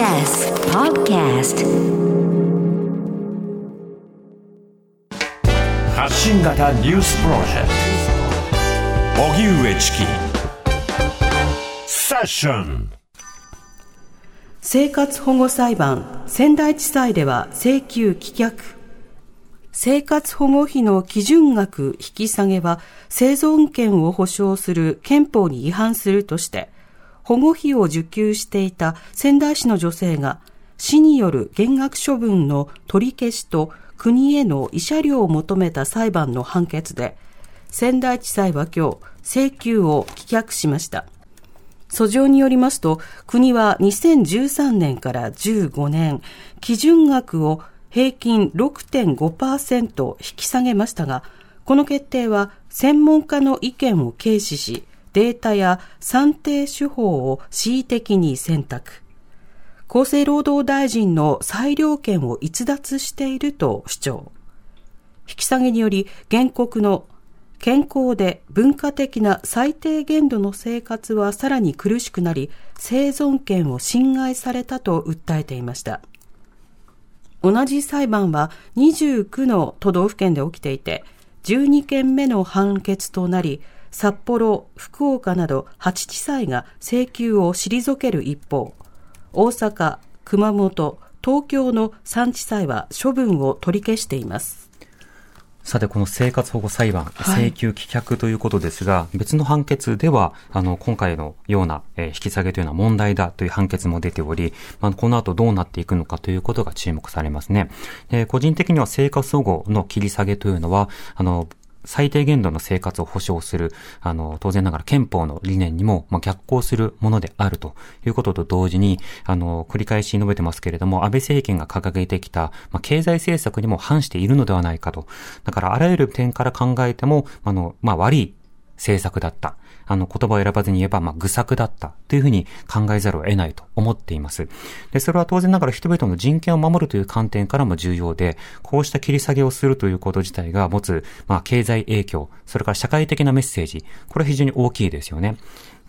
TBS Podcast 発信型ニュースプロジェクト。荻上チキ。セッション。生活保護裁判仙台地裁では請求棄却。生活保護費の基準額引き下げは生存権を保障する憲法に違反するとして保護費を受給していた仙台市の女性が市による減額処分の取り消しと国への慰謝料を求めた裁判の判決で仙台地裁は今日請求を棄却しました。訴状によりますと国は2013年から15年基準額を平均6.5%引き下げましたがこの決定は専門家の意見を軽視しデータや算定手法を恣意的に選択。厚生労働大臣の裁量権を逸脱していると主張。引き下げにより原告の健康で文化的な最低限度の生活はさらに苦しくなり、生存権を侵害されたと訴えていました。同じ裁判は29の都道府県で起きていて、12件目の判決となり、札幌、福岡など8地裁が請求を退ける一方、大阪、熊本、東京の3地裁は処分を取り消しています。さて、この生活保護裁判、請求棄却ということですが、はい、別の判決では、あの、今回のような、えー、引き下げというのは問題だという判決も出ており、まあ、この後どうなっていくのかということが注目されますね。で個人的には生活保護の切り下げというのは、あの、最低限度の生活を保障する、あの、当然ながら憲法の理念にも、まあ、逆行するものであるということと同時に、あの、繰り返し述べてますけれども、安倍政権が掲げてきた、まあ、経済政策にも反しているのではないかと。だから、あらゆる点から考えても、あの、まあ、悪い政策だった。あの、言葉を選ばずに言えば、まあ、愚策だったというふうに考えざるを得ないと思っています。で、それは当然ながら人々の人権を守るという観点からも重要で、こうした切り下げをするということ自体が持つ、まあ、経済影響、それから社会的なメッセージ、これは非常に大きいですよね。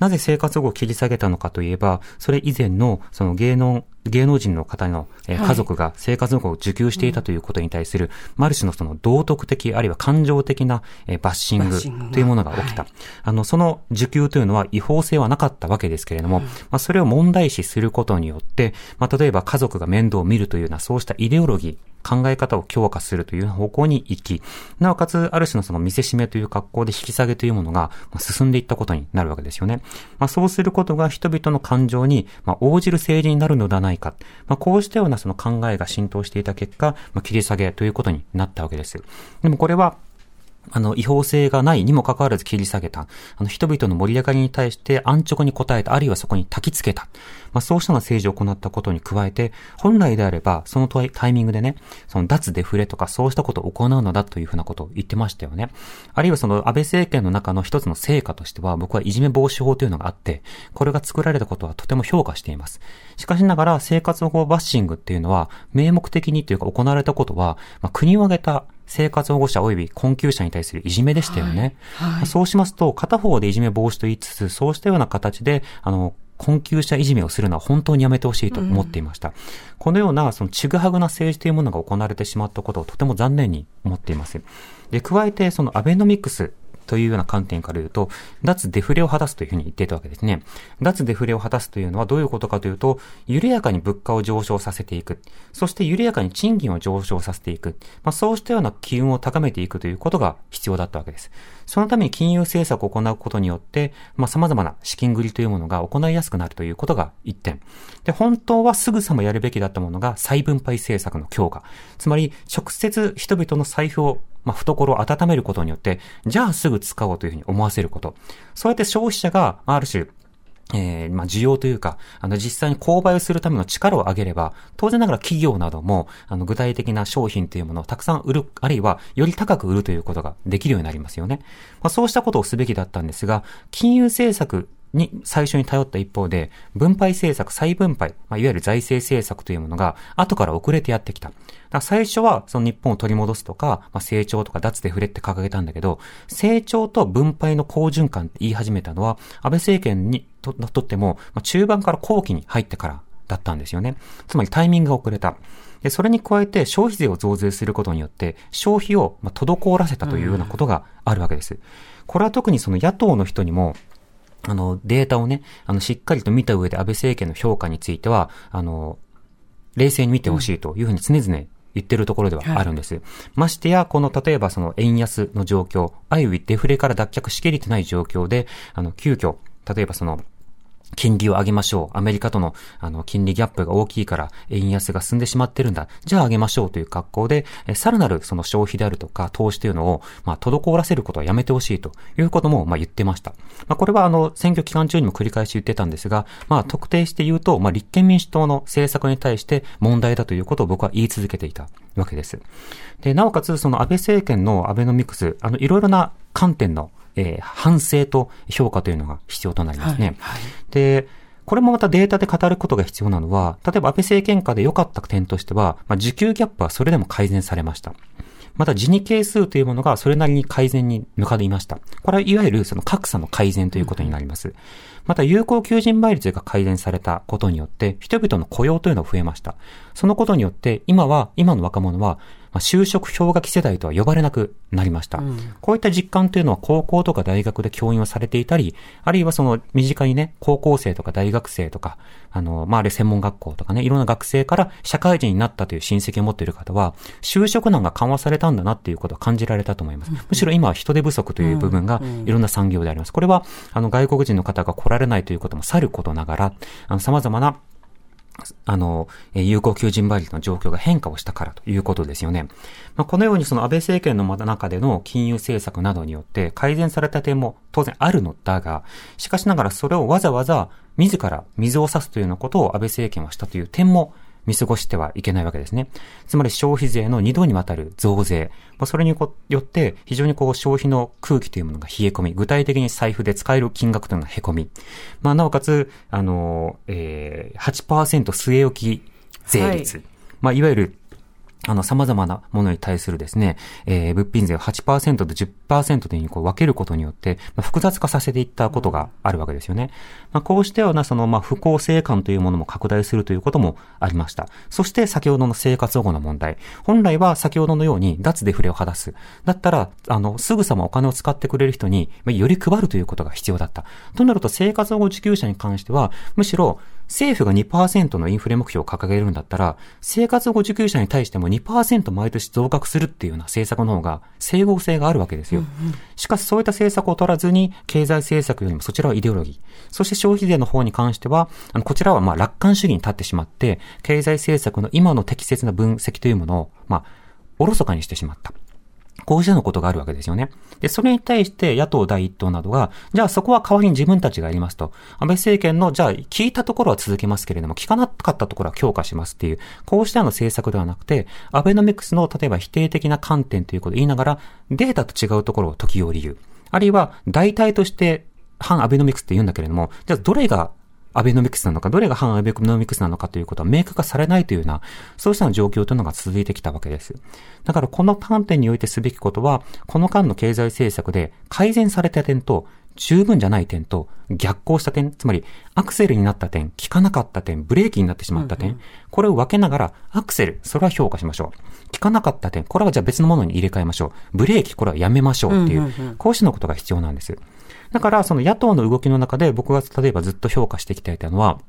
なぜ生活保護を切り下げたのかといえば、それ以前の、その芸能、芸能人の方の、えー、家族が生活保護を受給していたということに対する、マルチのその道徳的、あるいは感情的な、えー、バッシングというものが起きた。はい、あの、その受給というのは違法性はなかったわけですけれども、まあ、それを問題視することによって、まあ、例えば家族が面倒を見るというような、そうしたイデオロギー、考え方を強化するという方向に行き、なおかつ、ある種のその見せしめという格好で引き下げというものが進んでいったことになるわけですよね。まあ、そうすることが人々の感情に、応じる政治になるのではないか。まあ、こうしたようなその考えが浸透していた結果、まあ、切り下げということになったわけです。でもこれは、あの、違法性がないにもかかわらず切り下げた。あの、人々の盛り上がりに対して安直に答えた、あるいはそこに焚き付けた。まあ、そうしたような政治を行ったことに加えて、本来であれば、そのタイミングでね、その脱デフレとかそうしたことを行うのだというふうなことを言ってましたよね。あるいはその安倍政権の中の一つの成果としては、僕はいじめ防止法というのがあって、これが作られたことはとても評価しています。しかしながら、生活保護バッシングっていうのは、名目的にというか行われたことは、まあ、国を挙げた生活保護者及び困窮者に対するいじめでしたよね。はいはい、そうしますと、片方でいじめ防止と言いつつ、そうしたような形で、あの、困窮者いじめをするのは本当にやめてほしいと思っていました。うん、このような、そのちぐはぐな政治というものが行われてしまったことをとても残念に思っています。で、加えて、そのアベノミクスというような観点から言うと、脱デフレを果たすというふうに言っていたわけですね。脱デフレを果たすというのはどういうことかというと、緩やかに物価を上昇させていく。そして緩やかに賃金を上昇させていく。まあ、そうしたような機運を高めていくということが必要だったわけです。そのために金融政策を行うことによって、まあ、様々な資金繰りというものが行いやすくなるということが一点。で、本当はすぐさまやるべきだったものが再分配政策の強化。つまり、直接人々の財布をまあ、懐を温めることによって、じゃあすぐ使おうというふうに思わせること。そうやって消費者が、ある種、えー、まあ、需要というか、あの、実際に購買をするための力を上げれば、当然ながら企業なども、あの、具体的な商品というものをたくさん売る、あるいは、より高く売るということができるようになりますよね。まあ、そうしたことをすべきだったんですが、金融政策に最初に頼った一方で、分配政策、再分配、まあ、いわゆる財政政策というものが後から遅れてやってきた。最初はその日本を取り戻すとか、まあ、成長とか脱デフレって掲げたんだけど、成長と分配の好循環って言い始めたのは、安倍政権にととっても、まあ、中盤から後期に入ってからだったんですよね。つまりタイミングが遅れた。で、それに加えて消費税を増税することによって消費をまあ滞らせたというようなことがあるわけです。これは特にその野党の人にもあの、データをね、あの、しっかりと見た上で安倍政権の評価については、あの、冷静に見てほしいというふうに常々言ってるところではあるんです。はい、ましてや、この、例えばその円安の状況、あゆいデフレから脱却しきれてない状況で、あの、急遽、例えばその、金利を上げましょう。アメリカとの、あの、金利ギャップが大きいから、円安が進んでしまってるんだ。じゃあ上げましょうという格好で、えさらなるその消費であるとか、投資というのを、まあ、滞らせることはやめてほしいということも、まあ、言ってました。まあ、これはあの、選挙期間中にも繰り返し言ってたんですが、まあ、特定して言うと、まあ、立憲民主党の政策に対して問題だということを僕は言い続けていたわけです。で、なおかつ、その安倍政権のアベノミクス、あの、いろいろな観点のえー、反省と評価というのが必要となりますね。はいはい、で、これもまたデータで語ることが必要なのは、例えば安倍政権下で良かった点としては、まあ、受給ギャップはそれでも改善されました。また、自二係数というものがそれなりに改善に向かいました。これはいわゆるその格差の改善ということになります。また、有効求人倍率が改善されたことによって、人々の雇用というのが増えました。そのことによって、今は、今の若者は、まあ、就職氷河期世代とは呼ばれなくなりました、うん、こういった実感というのは高校とか大学で教員をされていたり、あるいはその身近にね、高校生とか大学生とか、あの、まあ、あれ専門学校とかね、いろんな学生から社会人になったという親戚を持っている方は、就職難が緩和されたんだなっていうことを感じられたと思います。むしろ今は人手不足という部分がいろんな産業であります。これは、あの、外国人の方が来られれないということもさることながら、あの、様々なあの、有効求人倍率の状況が変化をしたからということですよね。まあ、このようにその安倍政権の中での金融政策などによって改善された点も当然あるのだが、しかしながらそれをわざわざ自ら水を差すというようなことを安倍政権はしたという点も見過ごしてはいけないわけですね。つまり消費税の2度にわたる増税。それによって非常にこう消費の空気というものが冷え込み、具体的に財布で使える金額というのがへこみ。まあ、なおかつ、あの、えー、8%据え置き税率。はい、まあ、いわゆるあの、様々なものに対するですね、えー、物品税を8%と10%でにこう分けることによって、まあ、複雑化させていったことがあるわけですよね。まあ、こうしたような、その、まあ、不公正感というものも拡大するということもありました。そして、先ほどの生活保護の問題。本来は先ほどのように、脱デフレを果たす。だったら、あの、すぐさまお金を使ってくれる人に、まあより配るということが必要だった。となると、生活保護受給者に関しては、むしろ、政府が2%のインフレ目標を掲げるんだったら、生活保護受給者に対しても2%毎年増額するっていうような政策の方が整合性があるわけですよ。うんうん、しかしそういった政策を取らずに、経済政策よりもそちらはイデオロギー。そして消費税の方に関しては、あの、こちらはまあ楽観主義に立ってしまって、経済政策の今の適切な分析というものを、まあ、おろそかにしてしまった。こうしたのことがあるわけですよね。で、それに対して野党第一党などが、じゃあそこは代わりに自分たちがやりますと。安倍政権の、じゃあ聞いたところは続けますけれども、聞かなかったところは強化しますっていう、こうしたの政策ではなくて、アベノミクスの例えば否定的な観点ということを言いながら、データと違うところを時折言う。あるいは、代替として反アベノミクスって言うんだけれども、じゃあどれがアベノミクスなのか、どれが反アベノミクスなのかということは明確化されないというような、そうした状況というのが続いてきたわけです。だからこの観点においてすべきことは、この間の経済政策で改善された点と、十分じゃない点と逆行した点、つまりアクセルになった点、効かなかった点、ブレーキになってしまった点、うんうん、これを分けながら、アクセル、それは評価しましょう。効かなかった点、これはじゃあ別のものに入れ替えましょう。ブレーキ、これはやめましょうっていう、うんうんうん、こうしたのことが必要なんです。だから、その野党の動きの中で僕が例えばずっと評価してきていたのは、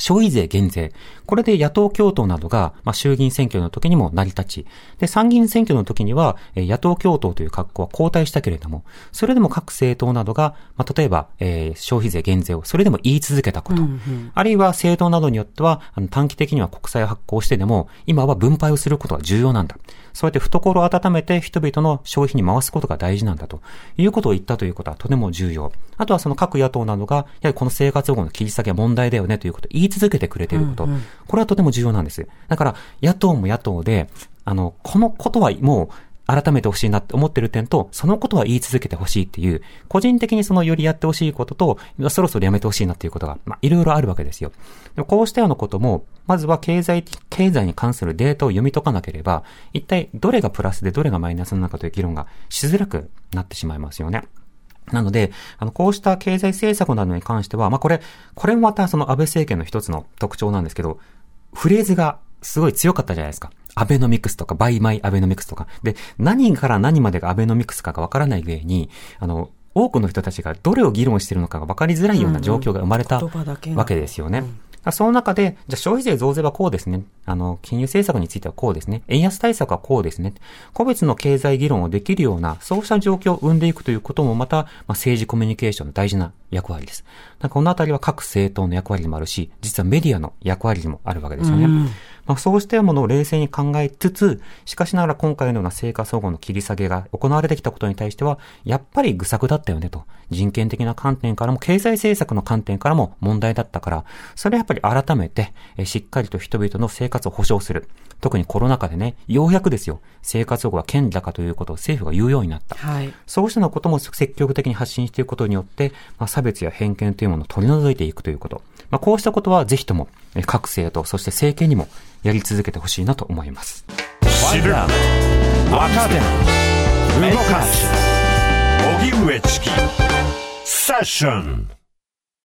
消費税減税。これで野党共闘などが、まあ、衆議院選挙の時にも成り立ち、で、参議院選挙の時には、え野党共闘という格好は交代したけれども、それでも各政党などが、まあ、例えば、えー、消費税減税をそれでも言い続けたこと、うんうん、あるいは政党などによっては、あの短期的には国債を発行してでも、今は分配をすることが重要なんだ。そうやって懐を温めて人々の消費に回すことが大事なんだということを言ったということはとても重要。あとはその各野党などが、やはりこの生活保護の切り下げは問題だよねということを言い続けてくれていること。うんうん、これはとても重要なんです。だから、野党も野党で、あの、このことはもう、改めてほしいなって思ってる点と、そのことは言い続けてほしいっていう、個人的にそのよりやってほしいことと、そろそろやめてほしいなっていうことが、まあ、いろいろあるわけですよ。でもこうしたようなことも、まずは経済、経済に関するデータを読み解かなければ、一体どれがプラスでどれがマイナスなのかという議論がしづらくなってしまいますよね。なので、あの、こうした経済政策などに関しては、まあ、これ、これもまたその安倍政権の一つの特徴なんですけど、フレーズがすごい強かったじゃないですか。アベノミクスとか、 Buy my Abenomics とか。で、何から何までがアベノミクスかがわからない上に、あの、多くの人たちがどれを議論しているのかが分かりづらいような状況が生まれたわけですよね。その中で、じゃあ消費税増税はこうですね。あの、金融政策についてはこうですね。円安対策はこうですね。個別の経済議論をできるような、そうした状況を生んでいくということもまた、まあ、政治コミュニケーションの大事な役割です。なんかこのあたりは各政党の役割でもあるし、実はメディアの役割でもあるわけですよね。うんまあ、そうしたものを冷静に考えつつ、しかしながら今回のような成果総合の切り下げが行われてきたことに対しては、やっぱり愚策だったよねと。人権的な観点からも、経済政策の観点からも問題だったから、それはやっぱり改めて、えしっかりと人々の生活を保障する。特にコロナ禍でね、ようやくですよ、生活保護は権かということを政府が言うようになった。はい、そうしたようなことも積極的に発信していくことによって、まあ、差別や偏見というものを取り除いていくということ。まあ、こうしたことはぜひとも、各政党、そして政権にもやり続けてほしいなと思います。知る若手動かす。荻上チキ。セッション